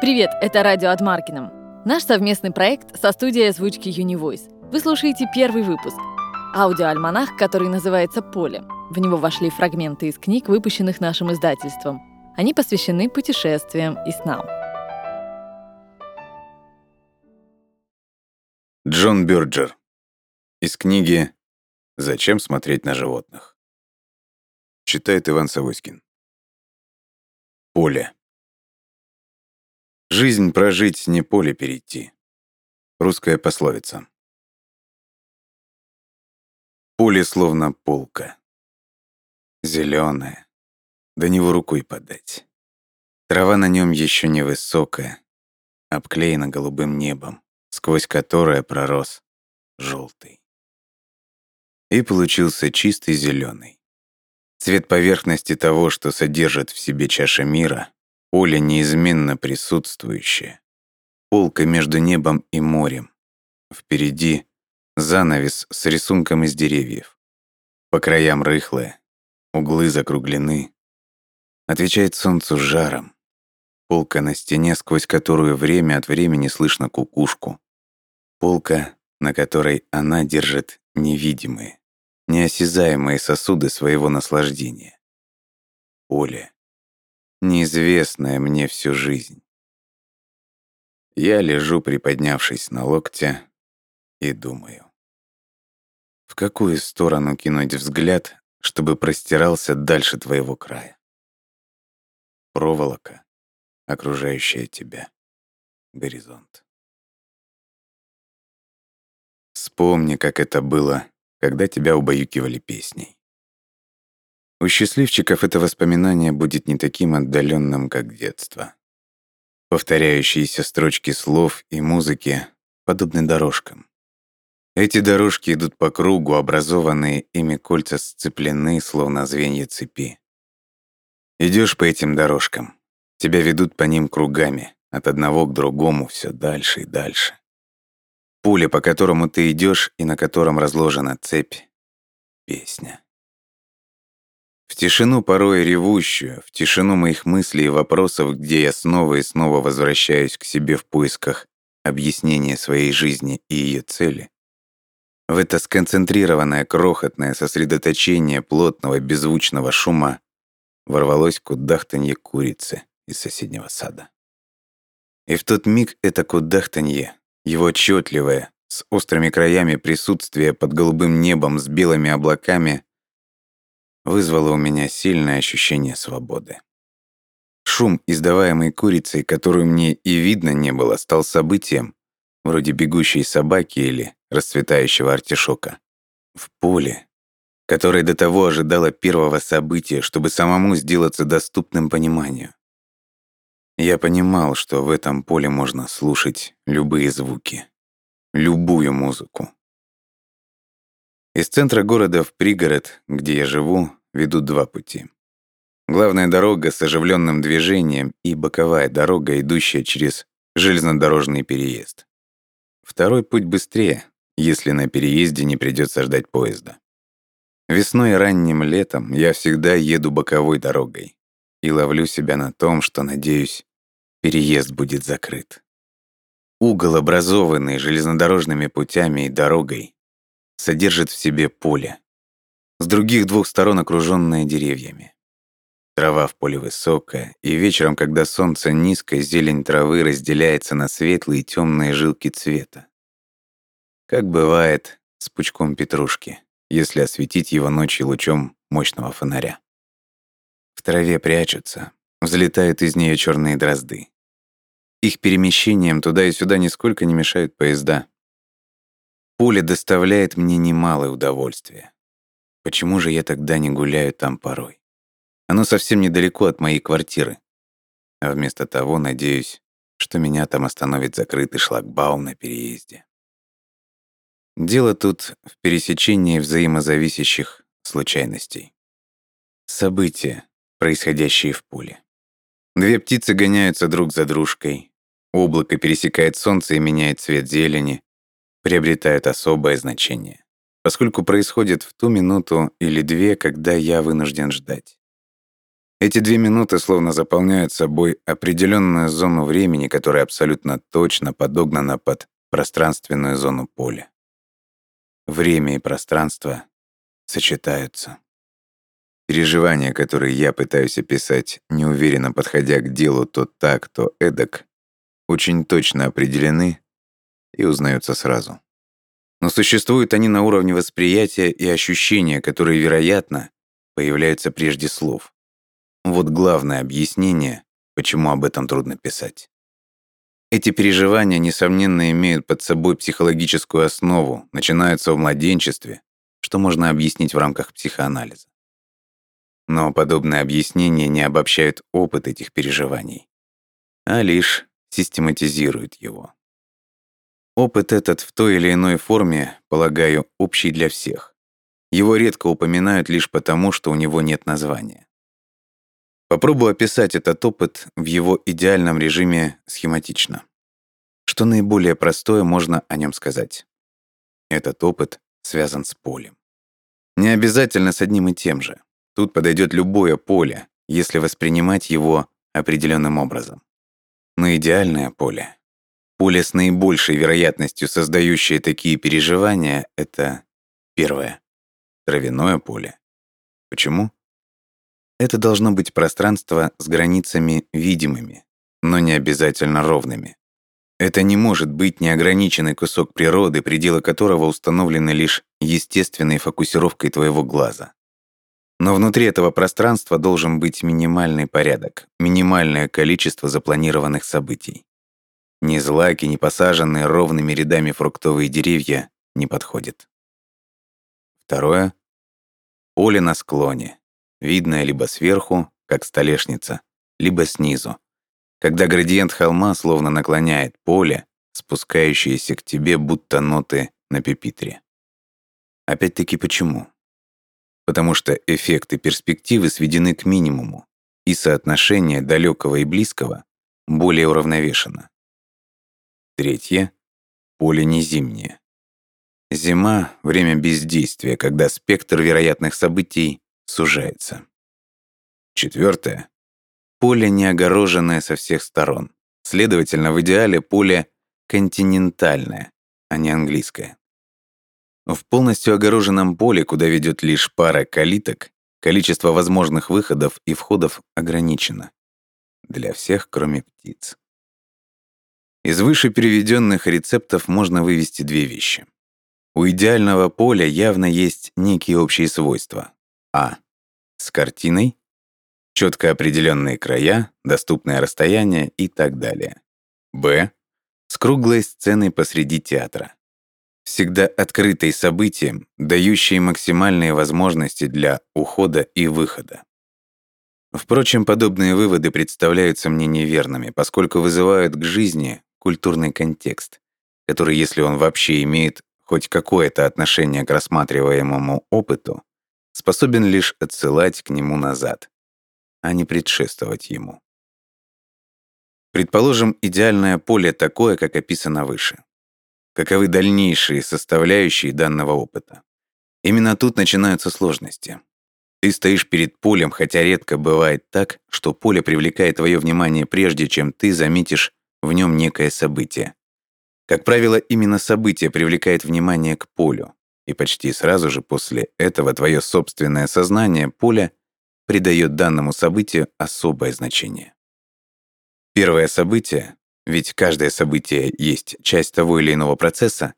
Привет, это радио от Маркином. Наш совместный проект со студией озвучки Univoice. Вы слушаете первый выпуск. Аудиоальманах, который называется «Поле». В него вошли фрагменты из книг, выпущенных нашим издательством. Они посвящены путешествиям и снам. Джон Бюрджер. Из книги «Зачем смотреть на животных?» Читает Иван Савоськин. Поле. Жизнь прожить, не поле перейти. Русская пословица. Поле словно полка. Зеленое. До него рукой подать. Трава на нем еще невысокая, обклеена голубым небом, сквозь которое пророс желтый. И получился чистый зеленый. Цвет поверхности того, что содержит в себе чаша мира, Поле неизменно присутствующее. Полка между небом и морем. Впереди занавес с рисунком из деревьев. По краям рыхлое, углы закруглены. Отвечает солнцу жаром. Полка на стене, сквозь которую время от времени слышно кукушку. Полка, на которой она держит невидимые, неосязаемые сосуды своего наслаждения. Поле неизвестное мне всю жизнь. Я лежу, приподнявшись на локте, и думаю. В какую сторону кинуть взгляд, чтобы простирался дальше твоего края? Проволока, окружающая тебя, горизонт. Вспомни, как это было, когда тебя убаюкивали песней. У счастливчиков это воспоминание будет не таким отдаленным, как детство. Повторяющиеся строчки слов и музыки подобны дорожкам. Эти дорожки идут по кругу, образованные ими кольца сцеплены, словно звенья цепи. Идешь по этим дорожкам, тебя ведут по ним кругами, от одного к другому, все дальше и дальше. Пуля, по которому ты идешь и на котором разложена цепь — песня. В тишину порой ревущую, в тишину моих мыслей и вопросов, где я снова и снова возвращаюсь к себе в поисках объяснения своей жизни и ее цели, в это сконцентрированное крохотное сосредоточение плотного беззвучного шума ворвалось кудахтанье курицы из соседнего сада. И в тот миг это кудахтанье, его отчетливое, с острыми краями присутствие под голубым небом с белыми облаками вызвало у меня сильное ощущение свободы. Шум, издаваемый курицей, которую мне и видно не было, стал событием, вроде бегущей собаки или расцветающего артишока. В поле, которое до того ожидало первого события, чтобы самому сделаться доступным пониманию. Я понимал, что в этом поле можно слушать любые звуки, любую музыку. Из центра города в пригород, где я живу, ведут два пути. Главная дорога с оживленным движением и боковая дорога, идущая через железнодорожный переезд. Второй путь быстрее, если на переезде не придется ждать поезда. Весной и ранним летом я всегда еду боковой дорогой и ловлю себя на том, что, надеюсь, переезд будет закрыт. Угол, образованный железнодорожными путями и дорогой, содержит в себе поле. С других двух сторон окруженное деревьями. Трава в поле высокая, и вечером, когда солнце низко, зелень травы разделяется на светлые и темные жилки цвета. Как бывает с пучком петрушки, если осветить его ночью лучом мощного фонаря. В траве прячутся, взлетают из нее черные дрозды. Их перемещением туда и сюда нисколько не мешают поезда. Поле доставляет мне немалое удовольствие. Почему же я тогда не гуляю там порой? Оно совсем недалеко от моей квартиры. А вместо того, надеюсь, что меня там остановит закрытый шлагбаум на переезде. Дело тут в пересечении взаимозависящих случайностей. События, происходящие в поле. Две птицы гоняются друг за дружкой. Облако пересекает солнце и меняет цвет зелени приобретают особое значение, поскольку происходит в ту минуту или две, когда я вынужден ждать. Эти две минуты словно заполняют собой определенную зону времени, которая абсолютно точно подогнана под пространственную зону поля. Время и пространство сочетаются. Переживания, которые я пытаюсь описать, неуверенно подходя к делу то так, то эдак, очень точно определены и узнаются сразу. Но существуют они на уровне восприятия и ощущения, которые, вероятно, появляются прежде слов. Вот главное объяснение, почему об этом трудно писать. Эти переживания, несомненно, имеют под собой психологическую основу, начинаются в младенчестве, что можно объяснить в рамках психоанализа. Но подобные объяснения не обобщают опыт этих переживаний, а лишь систематизируют его. Опыт этот в той или иной форме, полагаю, общий для всех. Его редко упоминают лишь потому, что у него нет названия. Попробую описать этот опыт в его идеальном режиме схематично. Что наиболее простое можно о нем сказать? Этот опыт связан с полем. Не обязательно с одним и тем же. Тут подойдет любое поле, если воспринимать его определенным образом. Но идеальное поле, поле с наибольшей вероятностью создающее такие переживания, это первое — травяное поле. Почему? Это должно быть пространство с границами видимыми, но не обязательно ровными. Это не может быть неограниченный кусок природы, пределы которого установлены лишь естественной фокусировкой твоего глаза. Но внутри этого пространства должен быть минимальный порядок, минимальное количество запланированных событий. Ни злаки, ни посаженные ровными рядами фруктовые деревья не подходят. Второе. Поле на склоне, видное либо сверху, как столешница, либо снизу, когда градиент холма словно наклоняет поле, спускающееся к тебе будто ноты на пепитре. Опять-таки почему? Потому что эффекты перспективы сведены к минимуму, и соотношение далекого и близкого более уравновешено. Третье. Поле не зимнее. Зима — время бездействия, когда спектр вероятных событий сужается. Четвертое. Поле не огороженное со всех сторон. Следовательно, в идеале поле континентальное, а не английское. В полностью огороженном поле, куда ведет лишь пара калиток, количество возможных выходов и входов ограничено. Для всех, кроме птиц. Из выше переведенных рецептов можно вывести две вещи. У идеального поля явно есть некие общие свойства. А. С картиной. Четко определенные края, доступное расстояние и так далее. Б. С круглой сценой посреди театра. Всегда открытой событием, дающей максимальные возможности для ухода и выхода. Впрочем, подобные выводы представляются мне неверными, поскольку вызывают к жизни культурный контекст, который, если он вообще имеет хоть какое-то отношение к рассматриваемому опыту, способен лишь отсылать к нему назад, а не предшествовать ему. Предположим, идеальное поле такое, как описано выше. Каковы дальнейшие составляющие данного опыта? Именно тут начинаются сложности. Ты стоишь перед полем, хотя редко бывает так, что поле привлекает твое внимание прежде, чем ты заметишь в нем некое событие. Как правило, именно событие привлекает внимание к полю, и почти сразу же после этого твое собственное сознание поля придает данному событию особое значение. Первое событие, ведь каждое событие есть часть того или иного процесса,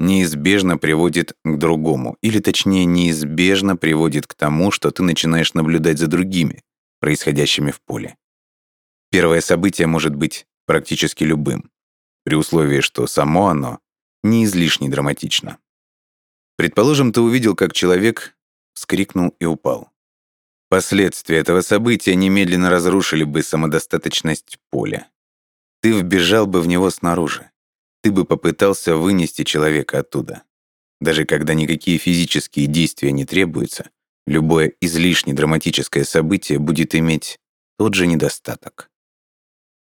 неизбежно приводит к другому, или точнее неизбежно приводит к тому, что ты начинаешь наблюдать за другими, происходящими в поле. Первое событие может быть практически любым, при условии, что само оно не излишне драматично. Предположим, ты увидел, как человек вскрикнул и упал. Последствия этого события немедленно разрушили бы самодостаточность поля. Ты вбежал бы в него снаружи. Ты бы попытался вынести человека оттуда. Даже когда никакие физические действия не требуются, любое излишне драматическое событие будет иметь тот же недостаток.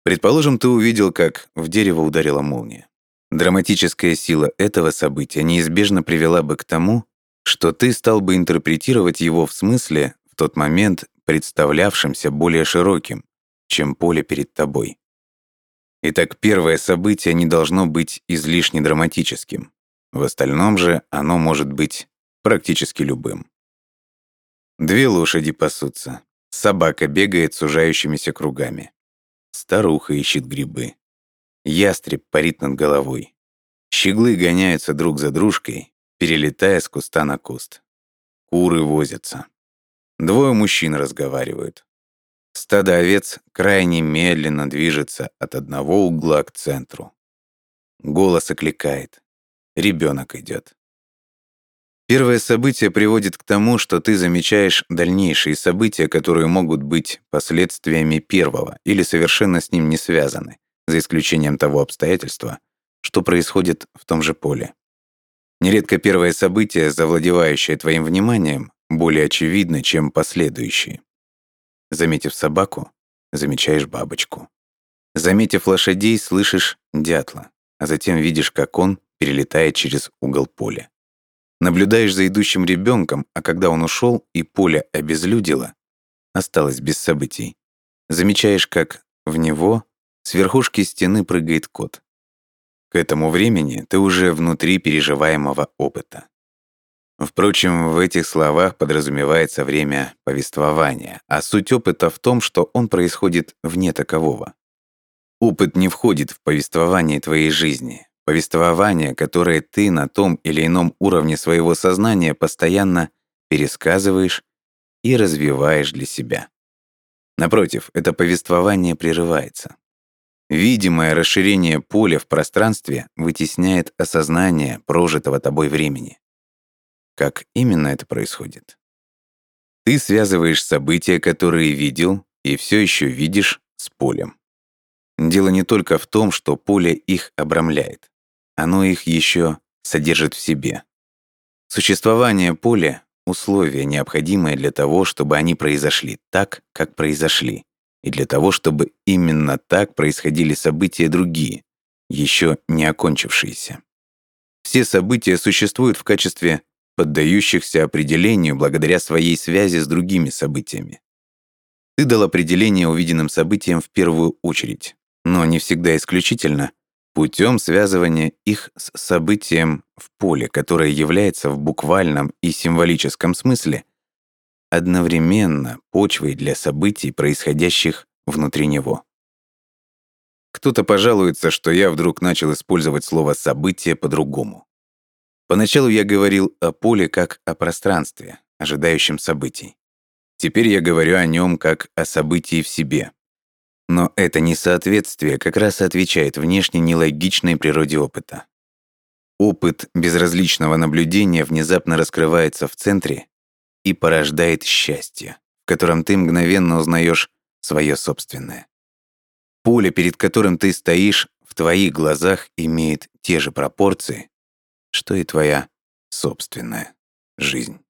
Предположим, ты увидел, как в дерево ударила молния. Драматическая сила этого события неизбежно привела бы к тому, что ты стал бы интерпретировать его в смысле в тот момент представлявшимся более широким, чем поле перед тобой. Итак, первое событие не должно быть излишне драматическим. В остальном же оно может быть практически любым. Две лошади пасутся. Собака бегает сужающимися кругами. Старуха ищет грибы. Ястреб парит над головой. Щеглы гоняются друг за дружкой, перелетая с куста на куст. Куры возятся. Двое мужчин разговаривают. Стадо овец крайне медленно движется от одного угла к центру. Голос окликает. Ребенок идет. Первое событие приводит к тому, что ты замечаешь дальнейшие события, которые могут быть последствиями первого или совершенно с ним не связаны, за исключением того обстоятельства, что происходит в том же поле. Нередко первое событие, завладевающее твоим вниманием, более очевидно, чем последующие. Заметив собаку, замечаешь бабочку. Заметив лошадей, слышишь дятла, а затем видишь, как он перелетает через угол поля. Наблюдаешь за идущим ребенком, а когда он ушел и поле обезлюдило, осталось без событий. Замечаешь, как в него с верхушки стены прыгает кот. К этому времени ты уже внутри переживаемого опыта. Впрочем, в этих словах подразумевается время повествования, а суть опыта в том, что он происходит вне такового. Опыт не входит в повествование твоей жизни. Повествование, которое ты на том или ином уровне своего сознания постоянно пересказываешь и развиваешь для себя. Напротив, это повествование прерывается. Видимое расширение поля в пространстве вытесняет осознание прожитого тобой времени. Как именно это происходит? Ты связываешь события, которые видел и все еще видишь, с полем. Дело не только в том, что поле их обрамляет. Оно их еще содержит в себе. Существование поля — условие, необходимое для того, чтобы они произошли так, как произошли, и для того, чтобы именно так происходили события другие, еще не окончившиеся. Все события существуют в качестве поддающихся определению благодаря своей связи с другими событиями. Ты дал определение увиденным событиям в первую очередь, но не всегда исключительно, путем связывания их с событием в поле, которое является в буквальном и символическом смысле одновременно почвой для событий, происходящих внутри него. Кто-то пожалуется, что я вдруг начал использовать слово «событие» по-другому. Поначалу я говорил о поле как о пространстве, ожидающем событий. Теперь я говорю о нем как о событии в себе. Но это несоответствие как раз отвечает внешне нелогичной природе опыта. Опыт безразличного наблюдения внезапно раскрывается в центре и порождает счастье, в котором ты мгновенно узнаешь свое собственное. Поле, перед которым ты стоишь, в твоих глазах имеет те же пропорции, что и твоя собственная жизнь.